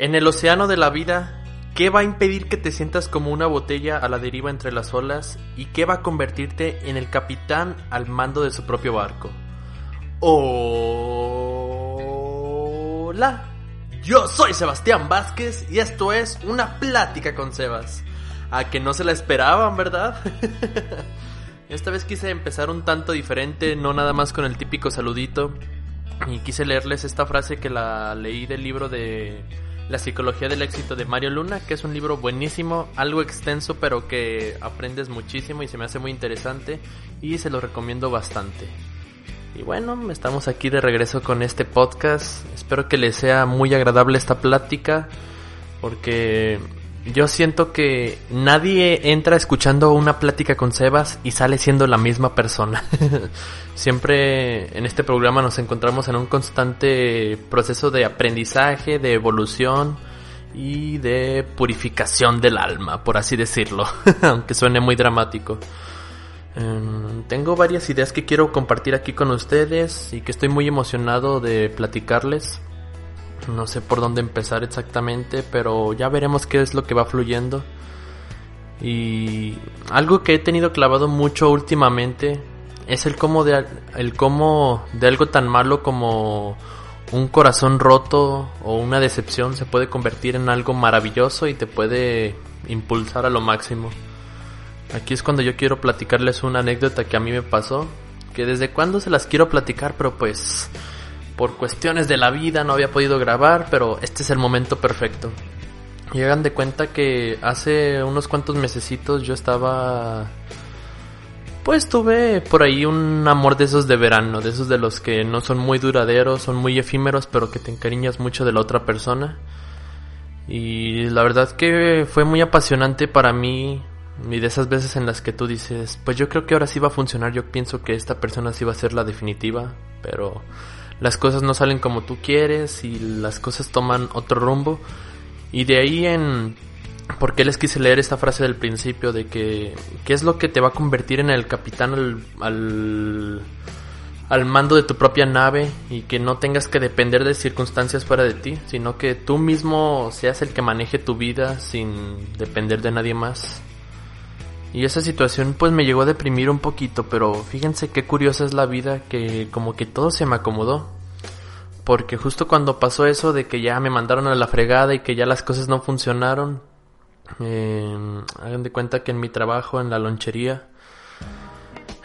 En el océano de la vida, ¿qué va a impedir que te sientas como una botella a la deriva entre las olas y qué va a convertirte en el capitán al mando de su propio barco? Hola, yo soy Sebastián Vázquez y esto es una plática con Sebas. A que no se la esperaban, ¿verdad? Esta vez quise empezar un tanto diferente, no nada más con el típico saludito. Y quise leerles esta frase que la leí del libro de la psicología del éxito de Mario Luna, que es un libro buenísimo, algo extenso, pero que aprendes muchísimo y se me hace muy interesante y se lo recomiendo bastante. Y bueno, estamos aquí de regreso con este podcast. Espero que les sea muy agradable esta plática, porque yo siento que nadie entra escuchando una plática con Sebas y sale siendo la misma persona. Siempre en este programa nos encontramos en un constante proceso de aprendizaje, de evolución y de purificación del alma, por así decirlo, aunque suene muy dramático. Em, tengo varias ideas que quiero compartir aquí con ustedes y que estoy muy emocionado de platicarles. No sé por dónde empezar exactamente, pero ya veremos qué es lo que va fluyendo. Y algo que he tenido clavado mucho últimamente es el cómo de, el cómo de algo tan malo como un corazón roto o una decepción se puede convertir en algo maravilloso y te puede impulsar a lo máximo. Aquí es cuando yo quiero platicarles una anécdota que a mí me pasó, que desde cuándo se las quiero platicar, pero pues por cuestiones de la vida no había podido grabar, pero este es el momento perfecto. Y hagan de cuenta que hace unos cuantos mesecitos yo estaba... Pues tuve por ahí un amor de esos de verano, de esos de los que no son muy duraderos, son muy efímeros, pero que te encariñas mucho de la otra persona. Y la verdad que fue muy apasionante para mí y de esas veces en las que tú dices, pues yo creo que ahora sí va a funcionar, yo pienso que esta persona sí va a ser la definitiva, pero las cosas no salen como tú quieres y las cosas toman otro rumbo. Y de ahí en por qué les quise leer esta frase del principio de que qué es lo que te va a convertir en el capitán al, al, al mando de tu propia nave y que no tengas que depender de circunstancias fuera de ti, sino que tú mismo seas el que maneje tu vida sin depender de nadie más. Y esa situación pues me llegó a deprimir un poquito, pero fíjense qué curiosa es la vida que como que todo se me acomodó. Porque justo cuando pasó eso de que ya me mandaron a la fregada y que ya las cosas no funcionaron, eh, hagan de cuenta que en mi trabajo en la lonchería,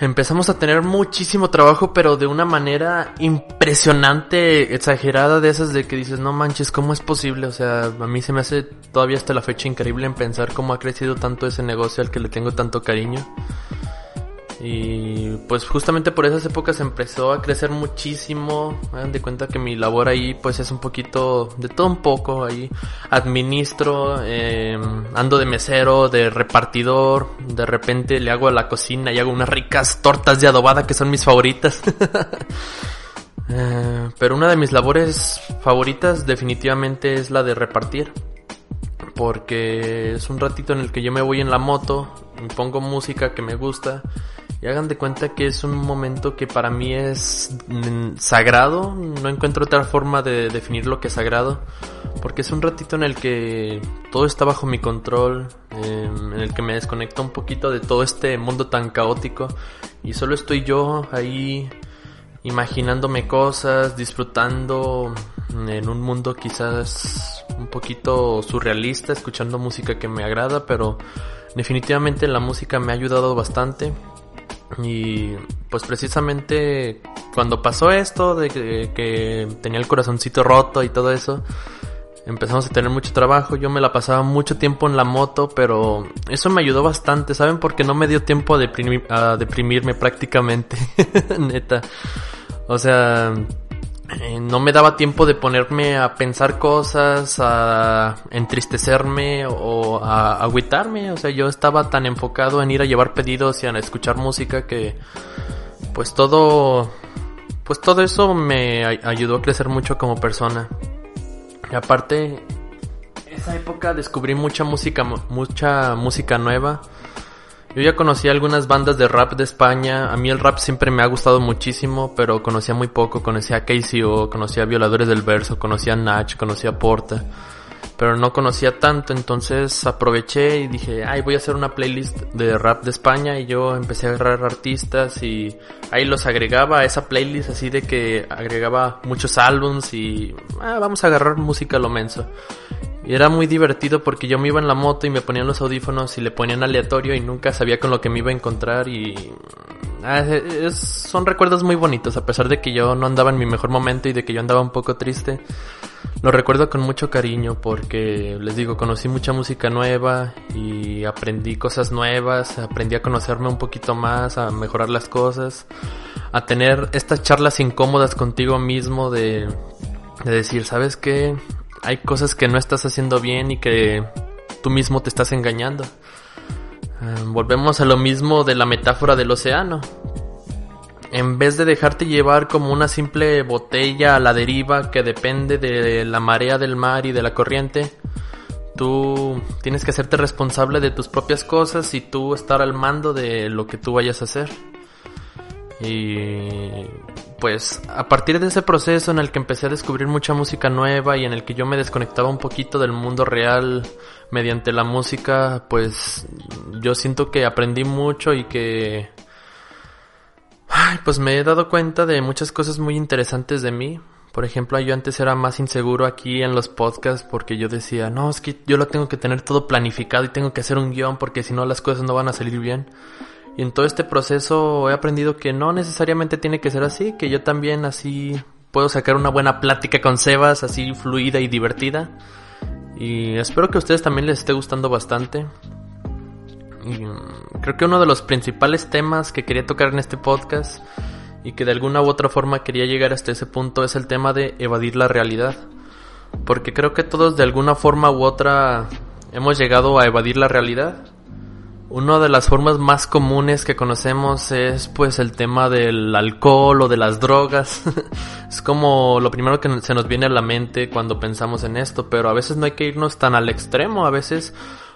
empezamos a tener muchísimo trabajo, pero de una manera impresionante, exagerada, de esas de que dices, no manches, ¿cómo es posible? O sea, a mí se me hace todavía hasta la fecha increíble en pensar cómo ha crecido tanto ese negocio al que le tengo tanto cariño. Y pues justamente por esas épocas empezó a crecer muchísimo. Me de cuenta que mi labor ahí pues es un poquito de todo un poco. Ahí administro, eh, ando de mesero, de repartidor. De repente le hago a la cocina y hago unas ricas tortas de adobada que son mis favoritas. eh, pero una de mis labores favoritas definitivamente es la de repartir. Porque es un ratito en el que yo me voy en la moto, me pongo música que me gusta y hagan de cuenta que es un momento que para mí es mm, sagrado. No encuentro otra forma de definir lo que es sagrado. Porque es un ratito en el que todo está bajo mi control. Em, en el que me desconecto un poquito de todo este mundo tan caótico. Y solo estoy yo ahí imaginándome cosas, disfrutando en un mundo quizás un poquito surrealista, escuchando música que me agrada, pero definitivamente la música me ha ayudado bastante. Y pues precisamente cuando pasó esto de que, tenía el corazoncito roto y todo eso, empezamos a tener mucho trabajo, yo me la pasaba mucho tiempo en la moto, pero eso me ayudó bastante, ¿saben? Porque no me dio tiempo a, a deprimirme prácticamente, neta. O sea, eh, no me daba tiempo de ponerme a pensar cosas, a entristecerme o a agüitarme. O sea, yo estaba tan enfocado en ir a llevar pedidos y a escuchar música que pues todo pues todo eso me ayudó a crecer mucho como persona. Y aparte esa época descubrí mucha música mucha música nueva yo ya conocía algunas bandas de rap de España. A mí el rap siempre me ha gustado muchísimo, pero conocía muy poco. Conocía a KCO, conocía a Violadores del Verso, conocía a Nach, conocía a Porta. Pero no conocía tanto, entonces aproveché y dije, ay, voy a hacer una playlist de rap de España. Y yo empecé a agarrar artistas y ahí los agregaba a esa playlist, así de que agregaba muchos álbums y ah, vamos a agarrar música lo menso. Y era muy divertido porque yo me iba en la moto y me ponían los audífonos y le ponían aleatorio y nunca sabía con lo que me iba a encontrar y... Ah, son recuerdos muy bonitos, a pesar de que yo no andaba en mi mejor momento y de que yo andaba un poco triste. Lo recuerdo con mucho cariño porque, les digo, conocí mucha música nueva y aprendí cosas nuevas, aprendí a conocerme un poquito más, a mejorar las cosas, a tener estas charlas incómodas contigo mismo de, de decir, ¿sabes qué? Hay cosas que no estás haciendo bien y que tú mismo te estás engañando. Eh, volvemos a lo mismo de la metáfora del océano. En vez de dejarte llevar como una simple botella a la deriva que depende de la marea del mar y de la corriente, tú tienes que hacerte responsable de tus propias cosas y tú estar al mando de lo que tú vayas a hacer. Y pues a partir de ese proceso en el que empecé a descubrir mucha música nueva y en el que yo me desconectaba un poquito del mundo real mediante la música, pues yo siento que aprendí mucho y que pues me he dado cuenta de muchas cosas muy interesantes de mí. Por ejemplo, yo antes era más inseguro aquí en los podcasts porque yo decía, no, es que yo lo tengo que tener todo planificado y tengo que hacer un guion porque si no las cosas no van a salir bien. Y en todo este proceso he aprendido que no necesariamente tiene que ser así, que yo también así puedo sacar una buena plática con Sebas, así fluida y divertida. Y espero que a ustedes también les esté gustando bastante. Y mm, creo que uno de los principales temas que quería tocar en este podcast y que de alguna u otra forma quería llegar hasta ese punto es el tema de evadir la realidad. Porque creo que todos de alguna forma u otra hemos llegado a evadir la realidad una de las formas más comunes que conocemos es pues el tema del alcohol o de las drogas. es como lo primero que se nos viene a la mente cuando pensamos en esto, pero a veces no hay que irnos tan al extremo, a veces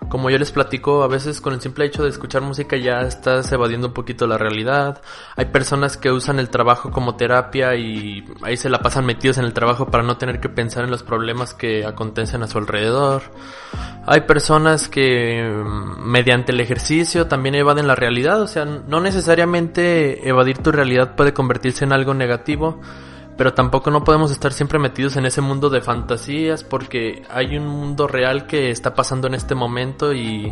como yo les platico, a veces con el simple hecho de escuchar música ya estás evadiendo un poquito la realidad. Hay personas que usan el trabajo como terapia y ahí se la pasan metidos en el trabajo para no tener que pensar en los problemas que acontecen a su alrededor. Hay personas que mm, mediante el ejercicio también evaden la realidad, o sea, no necesariamente evadir tu realidad puede convertirse en algo negativo pero tampoco no podemos estar siempre metidos en ese mundo de fantasías porque hay un mundo real que está pasando en este momento y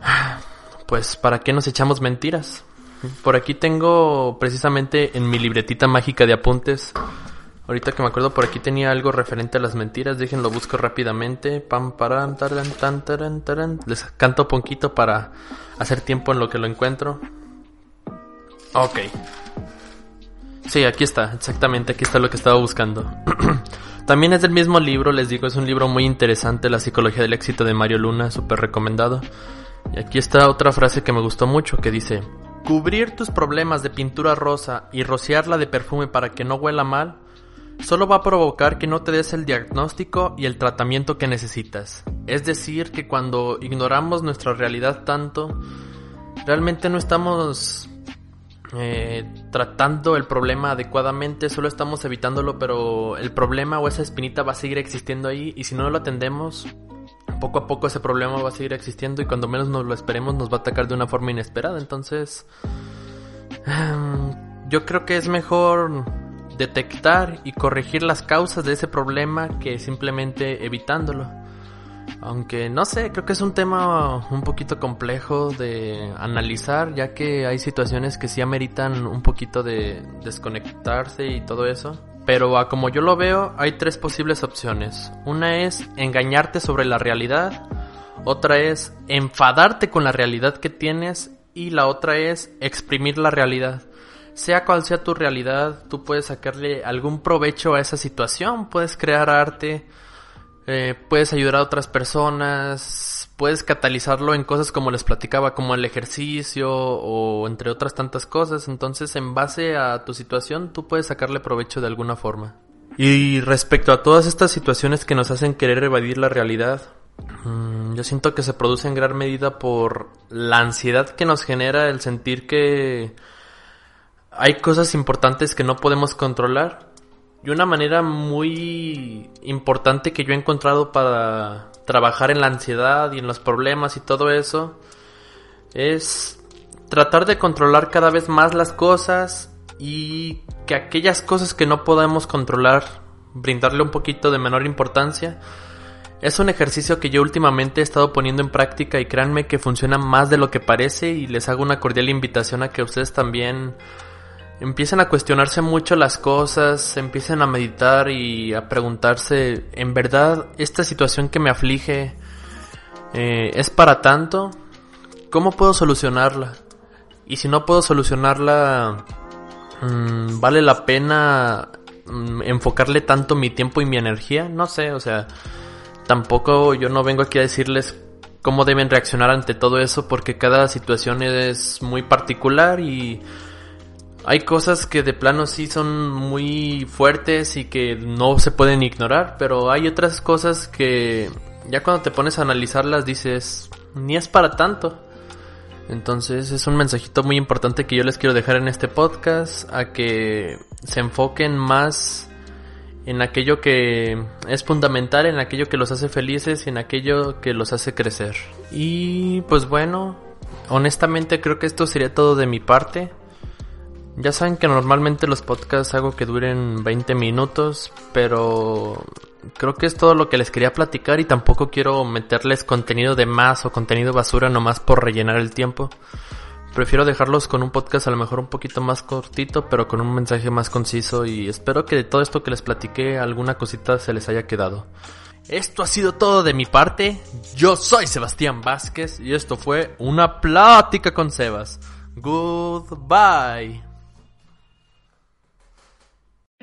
pues para qué nos echamos mentiras. Por aquí tengo precisamente en mi libretita mágica de apuntes. Ahorita que me acuerdo por aquí tenía algo referente a las mentiras, déjenlo busco rápidamente. Pam paran taran tan taran taran. Les canto poquito para hacer tiempo en lo que lo encuentro. Ok. Sí, aquí está, exactamente, aquí está lo que estaba buscando. También es del mismo libro, les digo, es un libro muy interesante, La psicología del éxito de Mario Luna, súper recomendado. Y aquí está otra frase que me gustó mucho, que dice, cubrir tus problemas de pintura rosa y rociarla de perfume para que no huela mal, solo va a provocar que no te des el diagnóstico y el tratamiento que necesitas. Es decir, que cuando ignoramos nuestra realidad tanto, realmente no estamos eh, tratando el problema adecuadamente, solo estamos evitándolo, pero el problema o esa espinita va a seguir existiendo ahí y si no lo atendemos, poco a poco ese problema va a seguir existiendo y cuando menos nos lo esperemos nos va a atacar de una forma inesperada. Entonces, em, yo creo que es mejor detectar y corregir las causas de ese problema que simplemente evitándolo. Aunque no sé, creo que es un tema un poquito complejo de analizar, ya que hay situaciones que sí ameritan un poquito de desconectarse y todo eso. Pero a como yo lo veo, hay tres posibles opciones. Una es engañarte sobre la realidad, otra es enfadarte con la realidad que tienes y la otra es exprimir la realidad. sea cual sea tu realidad, tú puedes sacarle algún provecho a esa situación, puedes crear arte, eh, puedes ayudar a otras personas, puedes catalizarlo en cosas como les platicaba, como el ejercicio o entre otras tantas cosas. Entonces, en base a tu situación, tú puedes sacarle provecho de alguna forma. Y respecto a todas estas situaciones que nos hacen querer evadir la realidad, mm, yo siento que se produce en gran medida por la ansiedad que nos genera el sentir que hay cosas importantes que no podemos controlar. Y una manera muy importante que yo he encontrado para trabajar en la ansiedad y en los problemas y todo eso es tratar de controlar cada vez más las cosas y que aquellas cosas que no podemos controlar brindarle un poquito de menor importancia. Es un ejercicio que yo últimamente he estado poniendo en práctica y créanme que funciona más de lo que parece y les hago una cordial invitación a que ustedes también empiecen a cuestionarse mucho las cosas, empiecen a meditar y a preguntarse, ¿en verdad esta situación que me aflige eh, es para tanto? ¿Cómo puedo solucionarla? Y si no puedo solucionarla, mm, ¿vale la pena mm, enfocarle tanto mi tiempo y mi energía? No sé, o sea, tampoco yo no vengo aquí a decirles cómo deben reaccionar ante todo eso porque cada situación es muy particular y hay cosas que de plano sí son muy fuertes y que no se pueden ignorar, pero hay otras cosas que ya cuando te pones a analizarlas dices, ni es para tanto. Entonces es un mensajito muy importante que yo les quiero dejar en este podcast, a que se enfoquen más en aquello que es fundamental, en aquello que los hace felices y en aquello que los hace crecer. Y pues bueno, honestamente creo que esto sería todo de mi parte. Ya saben que normalmente los podcasts hago que duren 20 minutos, pero creo que es todo lo que les quería platicar y tampoco quiero meterles contenido de más o contenido basura nomás por rellenar el tiempo. Prefiero dejarlos con un podcast a lo mejor un poquito más cortito, pero con un mensaje más conciso y espero que de todo esto que les platiqué alguna cosita se les haya quedado. Esto ha sido todo de mi parte. Yo soy Sebastián Vázquez y esto fue una plática con Sebas. Goodbye.